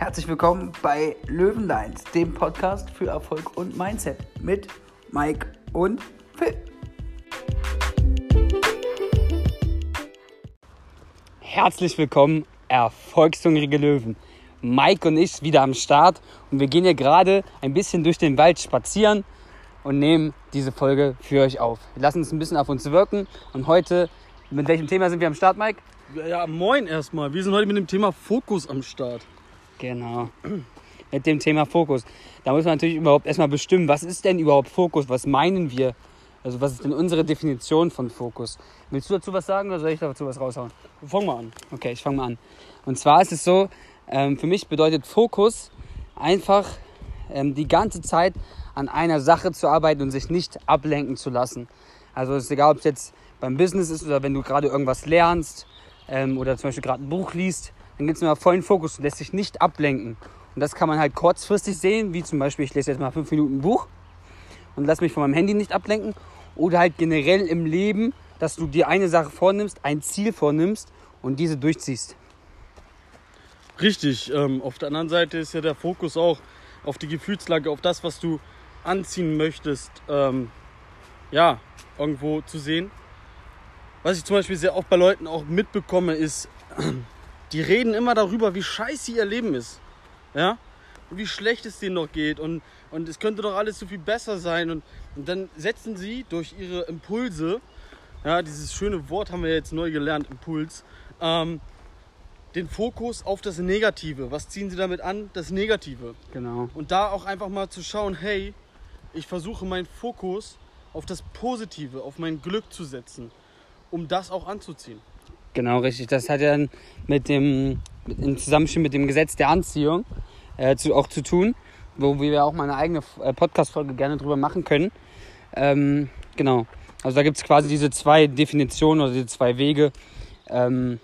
Herzlich willkommen bei Löwenlines, dem Podcast für Erfolg und Mindset mit Mike und Phil. Herzlich willkommen, erfolgshungrige Löwen. Mike und ich wieder am Start und wir gehen hier gerade ein bisschen durch den Wald spazieren und nehmen diese Folge für euch auf. Wir lassen es ein bisschen auf uns wirken und heute, mit welchem Thema sind wir am Start, Mike? Ja, ja, moin erstmal. Wir sind heute mit dem Thema Fokus am Start. Genau. Mit dem Thema Fokus. Da muss man natürlich überhaupt erstmal bestimmen, was ist denn überhaupt Fokus? Was meinen wir? Also was ist denn unsere Definition von Fokus? Willst du dazu was sagen oder soll ich dazu was raushauen? Fang mal an. Okay, ich fange mal an. Und zwar ist es so, ähm, für mich bedeutet Fokus einfach ähm, die ganze Zeit an einer Sache zu arbeiten und sich nicht ablenken zu lassen. Also es ist egal, ob es jetzt beim Business ist oder wenn du gerade irgendwas lernst ähm, oder zum Beispiel gerade ein Buch liest, dann gibt es immer vollen Fokus und lässt sich nicht ablenken. Und das kann man halt kurzfristig sehen, wie zum Beispiel, ich lese jetzt mal fünf Minuten ein Buch und lass mich von meinem Handy nicht ablenken. Oder halt generell im Leben, dass du dir eine Sache vornimmst, ein Ziel vornimmst und diese durchziehst. Richtig. Ähm, auf der anderen Seite ist ja der Fokus auch auf die Gefühlslage, auf das, was du anziehen möchtest, ähm, ja, irgendwo zu sehen. Was ich zum Beispiel sehr oft bei Leuten auch mitbekomme, ist, die reden immer darüber, wie scheiße ihr Leben ist. Ja? Und wie schlecht es denen noch geht und, und es könnte doch alles so viel besser sein. Und, und dann setzen sie durch ihre Impulse, ja, dieses schöne Wort haben wir jetzt neu gelernt, Impuls, ähm, den Fokus auf das Negative. Was ziehen sie damit an? Das Negative. Genau. Und da auch einfach mal zu schauen, hey, ich versuche meinen Fokus auf das Positive, auf mein Glück zu setzen, um das auch anzuziehen. Genau, richtig. Das hat ja mit dem, im Zusammenspiel mit dem Gesetz der Anziehung äh, zu, auch zu tun, wo wir auch mal eine eigene äh, Podcast-Folge gerne drüber machen können. Ähm, genau. Also da gibt es quasi diese zwei Definitionen oder diese zwei Wege ähm,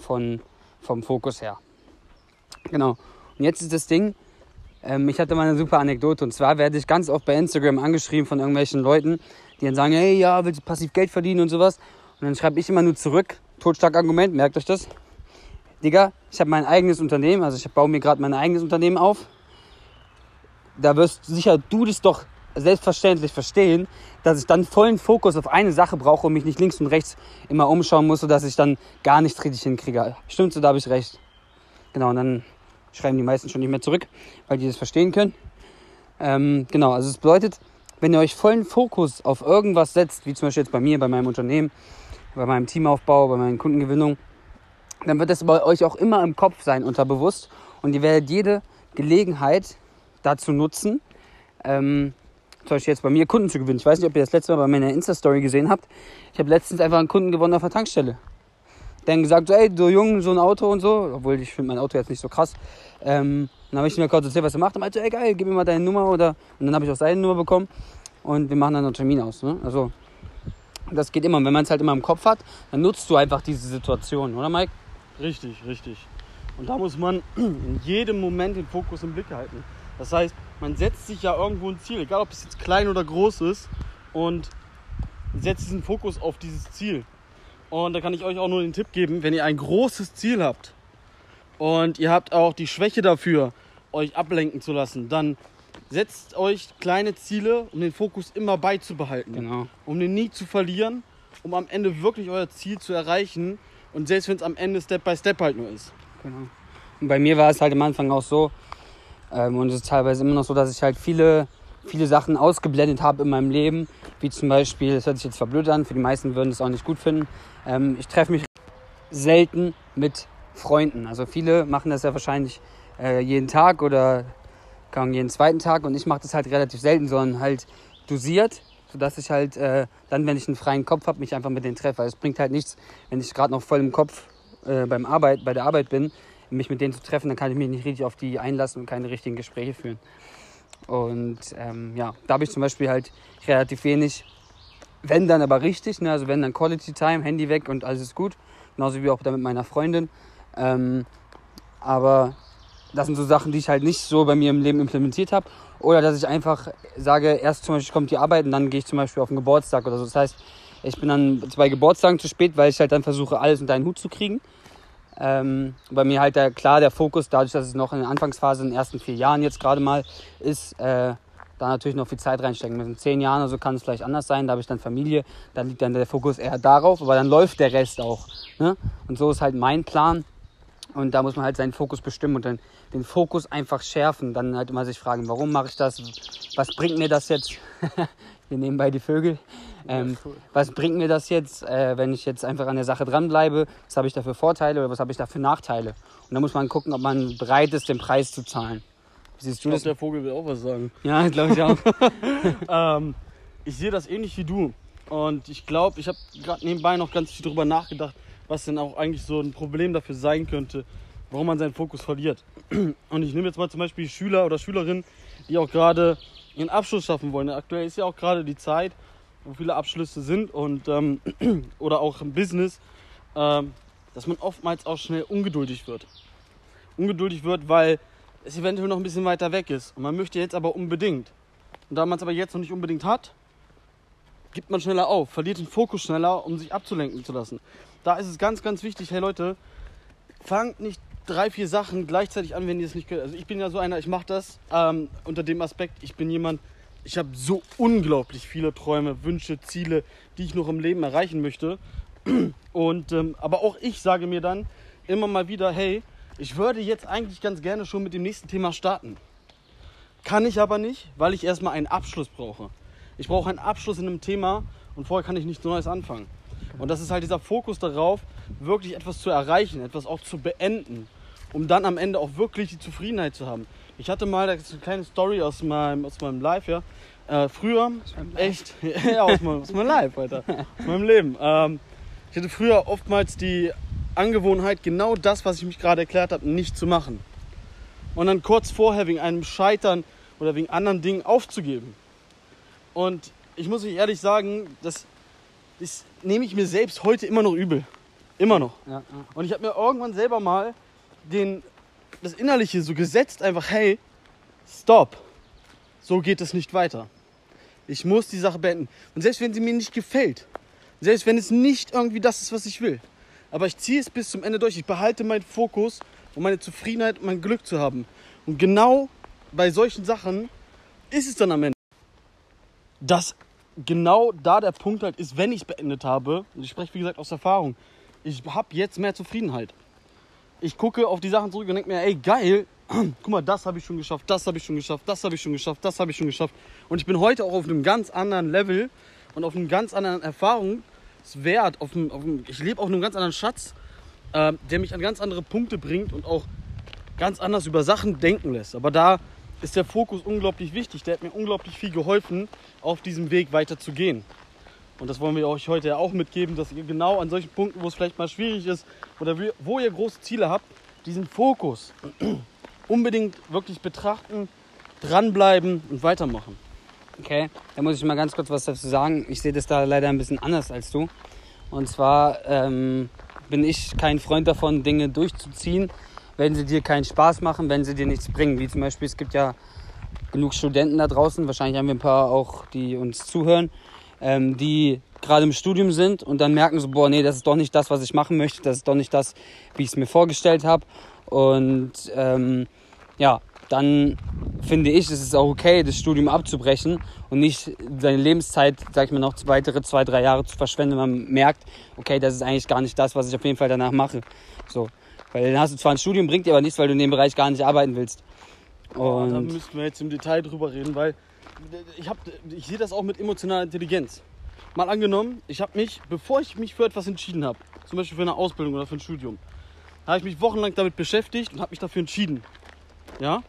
von, vom Fokus her. Genau. Und jetzt ist das Ding, ähm, ich hatte mal eine super Anekdote und zwar werde ich ganz oft bei Instagram angeschrieben von irgendwelchen Leuten, die dann sagen, hey, ja, willst du passiv Geld verdienen und sowas. Und dann schreibe ich immer nur zurück, Totschlagargument, merkt euch das. Digga, ich habe mein eigenes Unternehmen, also ich baue mir gerade mein eigenes Unternehmen auf. Da wirst sicher du das doch selbstverständlich verstehen, dass ich dann vollen Fokus auf eine Sache brauche und mich nicht links und rechts immer umschauen muss, sodass ich dann gar nichts richtig hinkriege. Stimmt so, da habe ich recht. Genau, und dann schreiben die meisten schon nicht mehr zurück, weil die das verstehen können. Ähm, genau, also es bedeutet, wenn ihr euch vollen Fokus auf irgendwas setzt, wie zum Beispiel jetzt bei mir, bei meinem Unternehmen, bei meinem Teamaufbau, bei meinen Kundengewinnungen, dann wird das bei euch auch immer im Kopf sein, unterbewusst. Und ihr werdet jede Gelegenheit dazu nutzen, ähm, zum Beispiel jetzt bei mir Kunden zu gewinnen. Ich weiß nicht, ob ihr das letzte Mal bei meiner Insta-Story gesehen habt. Ich habe letztens einfach einen Kunden gewonnen auf der Tankstelle. Dann gesagt, so, ey, du Jung, so ein Auto und so. Obwohl ich finde mein Auto jetzt nicht so krass. Ähm, dann habe ich mir kurz erzählt, was er macht. Und meinte, ey, geil, gib mir mal deine Nummer. Oder, und dann habe ich auch seine Nummer bekommen. Und wir machen dann einen Termin aus. Ne? Also, das geht immer. Und wenn man es halt immer im Kopf hat, dann nutzt du einfach diese Situation, oder Mike? Richtig, richtig. Und da muss man in jedem Moment den Fokus im Blick halten. Das heißt, man setzt sich ja irgendwo ein Ziel, egal ob es jetzt klein oder groß ist, und setzt diesen Fokus auf dieses Ziel. Und da kann ich euch auch nur den Tipp geben, wenn ihr ein großes Ziel habt und ihr habt auch die Schwäche dafür, euch ablenken zu lassen, dann setzt euch kleine Ziele, um den Fokus immer beizubehalten. Genau. Um den nie zu verlieren, um am Ende wirklich euer Ziel zu erreichen. Und selbst wenn es am Ende Step by Step halt nur ist. Genau. Und bei mir war es halt am Anfang auch so, ähm, und es ist teilweise immer noch so, dass ich halt viele, viele Sachen ausgeblendet habe in meinem Leben. Wie zum Beispiel, das hört sich jetzt verblöd an, für die meisten würden es auch nicht gut finden. Ähm, ich treffe mich selten mit Freunden. Also viele machen das ja wahrscheinlich äh, jeden Tag oder kann jeden zweiten Tag und ich mache das halt relativ selten, sondern halt dosiert, sodass ich halt äh, dann, wenn ich einen freien Kopf habe, mich einfach mit denen treffe. Weil es bringt halt nichts, wenn ich gerade noch voll im Kopf äh, beim Arbeit, bei der Arbeit bin, mich mit denen zu treffen, dann kann ich mich nicht richtig auf die einlassen und keine richtigen Gespräche führen. Und ähm, ja, da habe ich zum Beispiel halt relativ wenig, wenn dann aber richtig, ne? also wenn dann Quality Time, Handy weg und alles ist gut, genauso wie auch da mit meiner Freundin. Ähm, aber das sind so Sachen, die ich halt nicht so bei mir im Leben implementiert habe. Oder dass ich einfach sage, erst zum Beispiel kommt die Arbeit und dann gehe ich zum Beispiel auf den Geburtstag oder so. Das heißt, ich bin dann zwei Geburtstagen zu spät, weil ich halt dann versuche, alles unter einen Hut zu kriegen. Ähm, bei mir halt der, klar der Fokus, dadurch, dass es noch in der Anfangsphase, in den ersten vier Jahren jetzt gerade mal ist, äh, da natürlich noch viel Zeit reinstecken müssen. Zehn Jahren oder so kann es vielleicht anders sein, da habe ich dann Familie, dann liegt dann der Fokus eher darauf, aber dann läuft der Rest auch. Ne? Und so ist halt mein Plan. Und da muss man halt seinen Fokus bestimmen und dann den Fokus einfach schärfen. Dann halt immer sich fragen, warum mache ich das? Was bringt mir das jetzt? Wir nehmen bei die Vögel. Ähm, was bringt mir das jetzt, äh, wenn ich jetzt einfach an der Sache dranbleibe? Was habe ich da für Vorteile oder was habe ich da für Nachteile? Und dann muss man gucken, ob man bereit ist, den Preis zu zahlen. Siehst du ich glaub, das? Der Vogel will auch was sagen. Ja, glaube ich auch. ähm, ich sehe das ähnlich wie du. Und ich glaube, ich habe gerade nebenbei noch ganz viel darüber nachgedacht, was denn auch eigentlich so ein Problem dafür sein könnte, warum man seinen Fokus verliert. Und ich nehme jetzt mal zum Beispiel Schüler oder Schülerinnen, die auch gerade ihren Abschluss schaffen wollen. Aktuell ist ja auch gerade die Zeit, wo viele Abschlüsse sind und ähm, oder auch im Business, ähm, dass man oftmals auch schnell ungeduldig wird. Ungeduldig wird, weil es eventuell noch ein bisschen weiter weg ist. Und man möchte jetzt aber unbedingt. Und da man es aber jetzt noch nicht unbedingt hat, gibt man schneller auf, verliert den Fokus schneller, um sich abzulenken zu lassen. Da ist es ganz, ganz wichtig, hey Leute, fangt nicht drei, vier Sachen gleichzeitig an, wenn ihr es nicht könnt. Also ich bin ja so einer, ich mache das ähm, unter dem Aspekt, ich bin jemand, ich habe so unglaublich viele Träume, Wünsche, Ziele, die ich noch im Leben erreichen möchte. Und ähm, aber auch ich sage mir dann immer mal wieder, hey, ich würde jetzt eigentlich ganz gerne schon mit dem nächsten Thema starten. Kann ich aber nicht, weil ich erstmal einen Abschluss brauche. Ich brauche einen Abschluss in einem Thema und vorher kann ich nichts Neues anfangen. Und das ist halt dieser Fokus darauf, wirklich etwas zu erreichen, etwas auch zu beenden, um dann am Ende auch wirklich die Zufriedenheit zu haben. Ich hatte mal eine kleine Story aus meinem, aus meinem Live, ja. Äh, früher, echt, ja, aus meinem, aus meinem Live, Alter, aus meinem Leben. Ähm, ich hatte früher oftmals die Angewohnheit, genau das, was ich mich gerade erklärt habe, nicht zu machen. Und dann kurz vorher wegen einem Scheitern oder wegen anderen Dingen aufzugeben. Und ich muss euch ehrlich sagen, das, das nehme ich mir selbst heute immer noch übel. Immer noch. Ja, ja. Und ich habe mir irgendwann selber mal den, das Innerliche so gesetzt, einfach, hey, stopp. So geht es nicht weiter. Ich muss die Sache beenden. Und selbst wenn sie mir nicht gefällt, selbst wenn es nicht irgendwie das ist, was ich will, aber ich ziehe es bis zum Ende durch. Ich behalte meinen Fokus, um meine Zufriedenheit und mein Glück zu haben. Und genau bei solchen Sachen ist es dann am Ende, dass genau da der Punkt halt ist, wenn ich es beendet habe, und ich spreche wie gesagt aus Erfahrung, ich habe jetzt mehr Zufriedenheit. Ich gucke auf die Sachen zurück und denke mir, ey, geil, guck mal, das habe ich schon geschafft, das habe ich schon geschafft, das habe ich schon geschafft, das habe ich schon geschafft. Und ich bin heute auch auf einem ganz anderen Level und auf einem ganz anderen Erfahrung Wert, auf einem, auf einem, ich lebe auf einem ganz anderen Schatz, äh, der mich an ganz andere Punkte bringt und auch ganz anders über Sachen denken lässt. Aber da ist der Fokus unglaublich wichtig. Der hat mir unglaublich viel geholfen, auf diesem Weg weiter zu gehen. Und das wollen wir euch heute auch mitgeben, dass ihr genau an solchen Punkten, wo es vielleicht mal schwierig ist oder wo ihr große Ziele habt, diesen Fokus unbedingt wirklich betrachten, dranbleiben und weitermachen. Okay, da muss ich mal ganz kurz was dazu sagen. Ich sehe das da leider ein bisschen anders als du. Und zwar ähm, bin ich kein Freund davon, Dinge durchzuziehen, wenn sie dir keinen Spaß machen, wenn sie dir nichts bringen. Wie zum Beispiel, es gibt ja genug Studenten da draußen, wahrscheinlich haben wir ein paar auch, die uns zuhören, ähm, die gerade im Studium sind und dann merken so, boah, nee, das ist doch nicht das, was ich machen möchte, das ist doch nicht das, wie ich es mir vorgestellt habe. Und ähm, ja, dann finde ich, es ist auch okay, das Studium abzubrechen und nicht seine Lebenszeit, sag ich mal, noch weitere zwei, drei Jahre zu verschwenden, wenn man merkt, okay, das ist eigentlich gar nicht das, was ich auf jeden Fall danach mache. So. Weil dann hast du zwar ein Studium, bringt dir aber nichts, weil du in dem Bereich gar nicht arbeiten willst. Und da müssten wir jetzt im Detail drüber reden, weil ich, hab, ich sehe das auch mit emotionaler Intelligenz. Mal angenommen, ich habe mich, bevor ich mich für etwas entschieden habe, zum Beispiel für eine Ausbildung oder für ein Studium, habe ich mich wochenlang damit beschäftigt und habe mich dafür entschieden. Ja?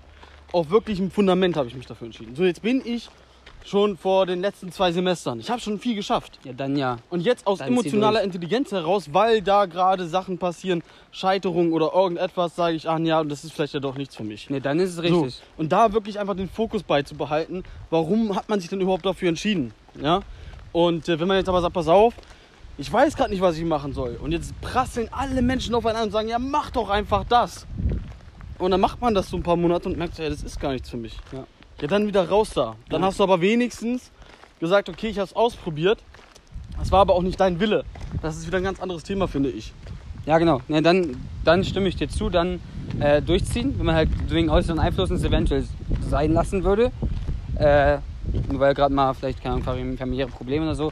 auf wirklichem Fundament habe ich mich dafür entschieden. So, jetzt bin ich schon vor den letzten zwei Semestern. Ich habe schon viel geschafft. Ja, dann ja. Und jetzt aus dann emotionaler Intelligenz heraus, weil da gerade Sachen passieren, Scheiterungen oder irgendetwas, sage ich, ach ja, das ist vielleicht ja doch nichts für mich. Nee, dann ist es richtig. So. Und da wirklich einfach den Fokus beizubehalten, warum hat man sich denn überhaupt dafür entschieden? Ja? Und äh, wenn man jetzt aber sagt, pass auf, ich weiß gerade nicht, was ich machen soll. Und jetzt prasseln alle Menschen aufeinander und sagen, ja, mach doch einfach das. Und dann macht man das so ein paar Monate und merkt, ja, das ist gar nichts für mich. Ja, ja dann wieder raus da. Dann hast du aber wenigstens gesagt, okay, ich habe es ausprobiert. Das war aber auch nicht dein Wille. Das ist wieder ein ganz anderes Thema, finde ich. Ja, genau. Ja, dann, dann stimme ich dir zu, dann äh, durchziehen, wenn man halt wegen äußeren Einflüssen es eventuell sein lassen würde. Äh, nur weil gerade mal vielleicht keine Ahnung, familiäre Probleme oder so,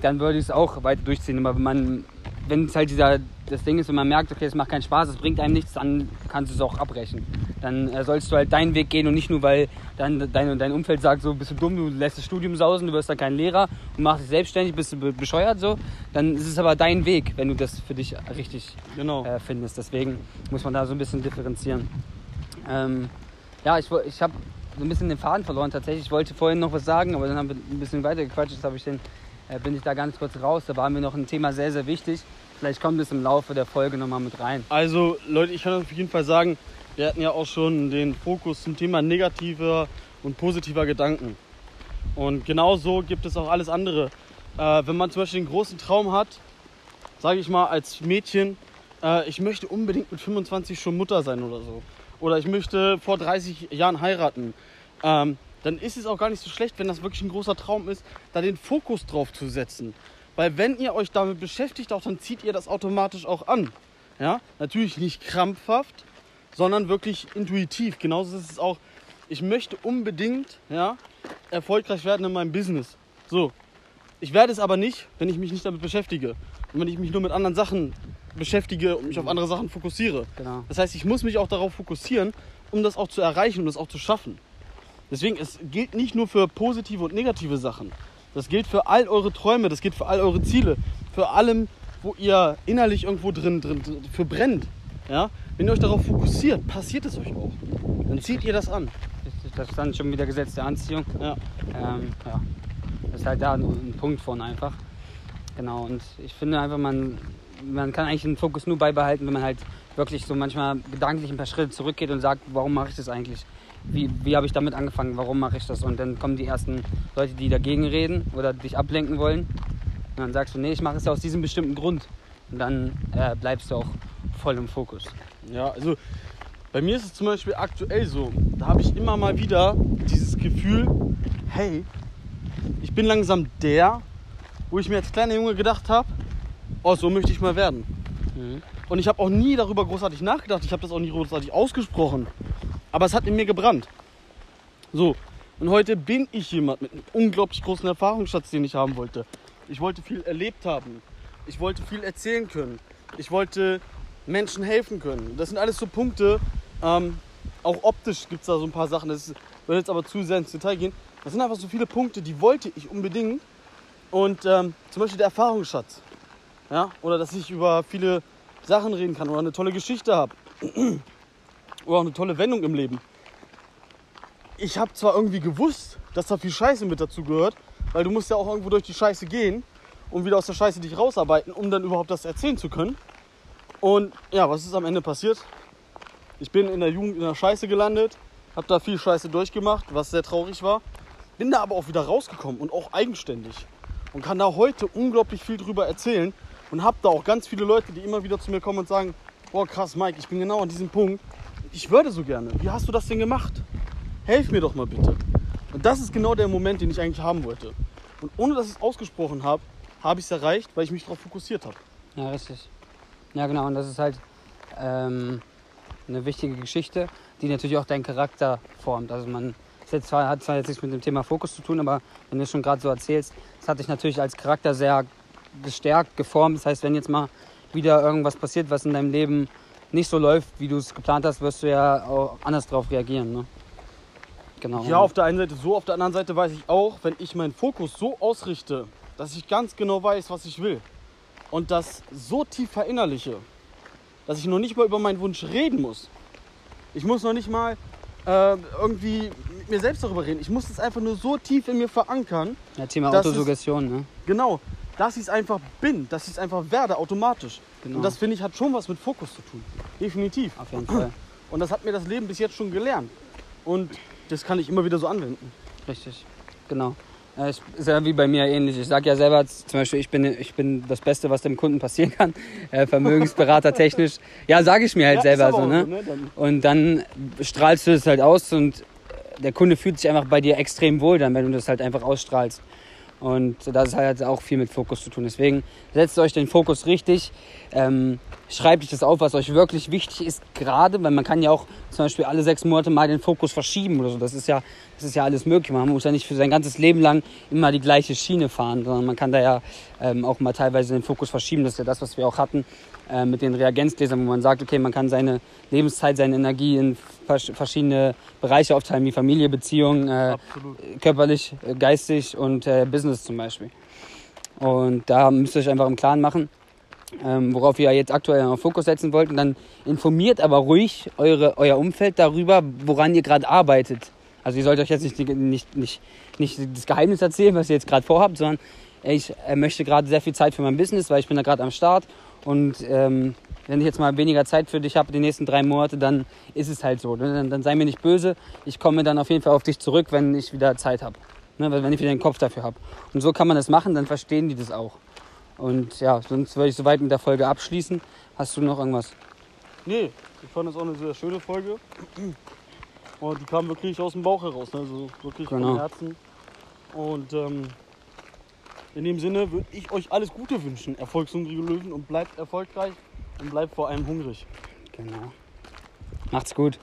dann würde ich es auch weiter durchziehen. Aber wenn man, wenn es halt dieser, das Ding ist, wenn man merkt, okay, es macht keinen Spaß, es bringt einem nichts, dann kannst du es auch abbrechen. Dann äh, sollst du halt deinen Weg gehen und nicht nur, weil dann dein, dein Umfeld sagt, so bist du dumm, du lässt das Studium sausen, du wirst dann kein Lehrer und machst dich selbstständig, bist du bescheuert so. Dann ist es aber dein Weg, wenn du das für dich richtig Genau. äh, findest. Deswegen muss man da so ein bisschen differenzieren. Ähm, ja, ich, ich habe so ein bisschen den Faden verloren tatsächlich. Ich wollte vorhin noch was sagen, aber dann haben wir ein bisschen weiter gequatscht. Jetzt habe ich den, äh, bin ich da ganz kurz raus. Da war mir noch ein Thema sehr, sehr wichtig. Vielleicht kommt es im Laufe der Folge nochmal mit rein. Also Leute, ich kann auf jeden Fall sagen, wir hatten ja auch schon den Fokus zum Thema negativer und positiver Gedanken. Und genauso gibt es auch alles andere. Äh, wenn man zum Beispiel den großen Traum hat, sage ich mal als Mädchen, äh, ich möchte unbedingt mit 25 schon Mutter sein oder so. Oder ich möchte vor 30 Jahren heiraten. Ähm, dann ist es auch gar nicht so schlecht, wenn das wirklich ein großer Traum ist, da den Fokus drauf zu setzen. Weil wenn ihr euch damit beschäftigt, auch dann zieht ihr das automatisch auch an. Ja, natürlich nicht krampfhaft, sondern wirklich intuitiv. Genauso ist es auch, ich möchte unbedingt ja, erfolgreich werden in meinem Business. So, ich werde es aber nicht, wenn ich mich nicht damit beschäftige. Und wenn ich mich nur mit anderen Sachen beschäftige und mich auf andere Sachen fokussiere. Genau. Das heißt, ich muss mich auch darauf fokussieren, um das auch zu erreichen, um das auch zu schaffen. Deswegen, es gilt nicht nur für positive und negative Sachen. Das gilt für all eure Träume, das gilt für all eure Ziele, für allem, wo ihr innerlich irgendwo drin, drin, für brennt. Ja? Wenn ihr euch darauf fokussiert, passiert es euch auch. Dann zieht ihr das an. Das ist dann schon wieder Gesetz der Anziehung. Ja. Ähm, ja. Das ist halt da ein, ein Punkt von einfach. Genau, und ich finde einfach, man, man kann eigentlich den Fokus nur beibehalten, wenn man halt wirklich so manchmal gedanklich ein paar Schritte zurückgeht und sagt, warum mache ich das eigentlich? Wie, wie habe ich damit angefangen? Warum mache ich das? Und dann kommen die ersten Leute, die dagegen reden oder dich ablenken wollen. Und dann sagst du, nee, ich mache es ja aus diesem bestimmten Grund. Und dann äh, bleibst du auch voll im Fokus. Ja, also bei mir ist es zum Beispiel aktuell so, da habe ich immer mal wieder dieses Gefühl, hey, ich bin langsam der, wo ich mir als kleiner Junge gedacht habe, oh, so möchte ich mal werden. Mhm. Und ich habe auch nie darüber großartig nachgedacht, ich habe das auch nie großartig ausgesprochen. Aber es hat in mir gebrannt. So, und heute bin ich jemand mit einem unglaublich großen Erfahrungsschatz, den ich haben wollte. Ich wollte viel erlebt haben. Ich wollte viel erzählen können. Ich wollte Menschen helfen können. Das sind alles so Punkte, ähm, auch optisch gibt es da so ein paar Sachen, das würde jetzt aber zu sehr ins Detail gehen. Das sind einfach so viele Punkte, die wollte ich unbedingt. Und ähm, zum Beispiel der Erfahrungsschatz. Ja? Oder dass ich über viele Sachen reden kann oder eine tolle Geschichte habe. Oder auch eine tolle Wendung im Leben. Ich habe zwar irgendwie gewusst, dass da viel Scheiße mit dazu gehört, weil du musst ja auch irgendwo durch die Scheiße gehen und wieder aus der Scheiße dich rausarbeiten, um dann überhaupt das erzählen zu können. Und ja, was ist am Ende passiert? Ich bin in der Jugend in der Scheiße gelandet, habe da viel Scheiße durchgemacht, was sehr traurig war. Bin da aber auch wieder rausgekommen und auch eigenständig. Und kann da heute unglaublich viel drüber erzählen. Und habe da auch ganz viele Leute, die immer wieder zu mir kommen und sagen, boah krass Mike, ich bin genau an diesem Punkt. Ich würde so gerne. Wie hast du das denn gemacht? Helf mir doch mal bitte. Und das ist genau der Moment, den ich eigentlich haben wollte. Und ohne dass ich es ausgesprochen habe, habe ich es erreicht, weil ich mich darauf fokussiert habe. Ja, richtig. Ja, genau. Und das ist halt ähm, eine wichtige Geschichte, die natürlich auch deinen Charakter formt. Also man jetzt zwar, hat zwar jetzt nichts mit dem Thema Fokus zu tun, aber wenn du es schon gerade so erzählst, das hat dich natürlich als Charakter sehr gestärkt, geformt. Das heißt, wenn jetzt mal wieder irgendwas passiert, was in deinem Leben nicht so läuft, wie du es geplant hast, wirst du ja auch anders darauf reagieren. Ne? Genau. Ja, auf der einen Seite so, auf der anderen Seite weiß ich auch, wenn ich meinen Fokus so ausrichte, dass ich ganz genau weiß, was ich will und das so tief verinnerliche, dass ich noch nicht mal über meinen Wunsch reden muss. Ich muss noch nicht mal äh, irgendwie mit mir selbst darüber reden. Ich muss es einfach nur so tief in mir verankern, ja, Thema Autosuggestion. Ne? genau, dass ich es einfach bin, dass ich es einfach werde, automatisch. Genau. Und das finde ich hat schon was mit Fokus zu tun. Definitiv. Auf jeden Fall. Und das hat mir das Leben bis jetzt schon gelernt. Und das kann ich immer wieder so anwenden. Richtig, genau. Ich- Ist ja wie bei mir ähnlich. Ich sage ja selber zum Beispiel, ich bin, ich bin das Beste, was dem Kunden passieren kann. Äh, Vermögensberater technisch. Ja, sage ich mir halt Ja, selber so, ne? so, ne? Dann- Und dann strahlst du es halt aus und der Kunde fühlt sich einfach bei dir extrem wohl dann, wenn du das halt einfach ausstrahlst. Und das ist halt auch viel mit Fokus zu tun. Deswegen setzt euch den Fokus richtig. Ähm, schreibt euch das auf, was euch wirklich wichtig ist, gerade, weil man kann ja auch zum Beispiel alle sechs Monate mal den Fokus verschieben oder so. Das ist ja, das ist ja alles möglich. Man muss ja nicht für sein ganzes Leben lang immer die gleiche Schiene fahren, sondern man kann da ja ähm, auch mal teilweise den Fokus verschieben. Das ist ja das, was wir auch hatten äh, mit den Reagenzgläsern, wo man sagt, okay, man kann seine Lebenszeit, seine Energie in verschiedene Bereiche aufteilen, wie Familie, Beziehung, äh, körperlich, äh, geistig und äh, Business zum Beispiel. Und da müsst ihr euch einfach im Klaren machen, ähm, worauf ihr jetzt aktuell noch Fokus setzen wollt. Und dann informiert aber ruhig eure, euer Umfeld darüber, woran ihr gerade arbeitet. Also ihr sollt euch jetzt nicht, nicht, nicht, nicht das Geheimnis erzählen, was ihr jetzt gerade vorhabt, sondern ich äh, möchte gerade sehr viel Zeit für mein Business, weil ich bin da gerade am Start. Und ähm, wenn ich jetzt mal weniger Zeit für dich habe, die nächsten drei Monate, dann ist es halt so. Ne? Dann, dann, sei mir nicht böse. Ich komme dann auf jeden Fall auf dich zurück, wenn ich wieder Zeit habe. Ne? Wenn ich wieder den Kopf dafür habe. Und so kann man das machen, dann verstehen die das auch. Und ja, sonst würde ich soweit mit der Folge abschließen. Hast du noch irgendwas? Nee, ich fand das auch eine sehr schöne Folge. Und die kam wirklich aus dem Bauch heraus, ne? also wirklich genau. vom Herzen. Und ähm, in dem Sinne würde ich euch alles Gute wünschen, erfolgshungrige Löwen, und bleibt erfolgreich und bleibt vor allem hungrig. Genau. Macht's gut.